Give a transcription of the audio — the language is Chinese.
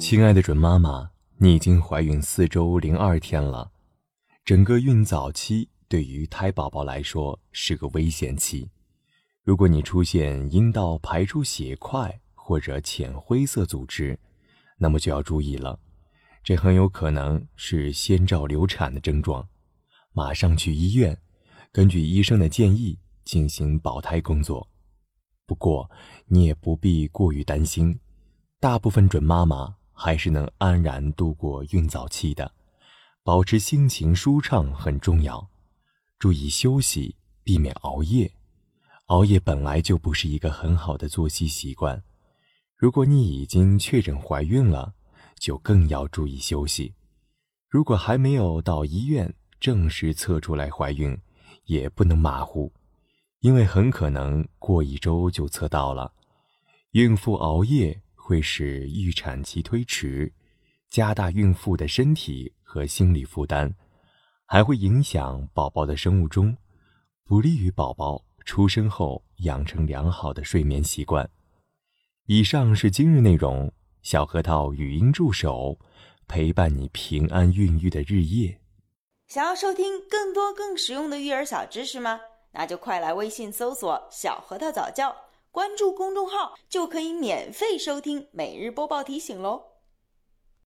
亲爱的准妈妈，你已经怀孕四周零二天了。整个孕早期对于胎宝宝来说是个危险期。如果你出现阴道排出血块或者浅灰色组织，那么就要注意了，这很有可能是先兆流产的症状，马上去医院，根据医生的建议进行保胎工作。不过你也不必过于担心，大部分准妈妈还是能安然度过孕早期的。保持心情舒畅很重要，注意休息，避免熬夜。熬夜本来就不是一个很好的作息习惯。如果你已经确诊怀孕了，就更要注意休息。如果还没有到医院正式测出来怀孕，也不能马虎，因为很可能过一周就测到了。孕妇熬夜会使预产期推迟，加大孕妇的身体和心理负担，还会影响宝宝的生物钟，不利于宝宝出生后养成良好的睡眠习惯。以上是今日内容，小核桃语音助手陪伴你平安孕育的日夜。想要收听更多更实用的育儿小知识吗？那就快来微信搜索“小核桃早教”，关注公众号就可以免费收听每日播报提醒喽。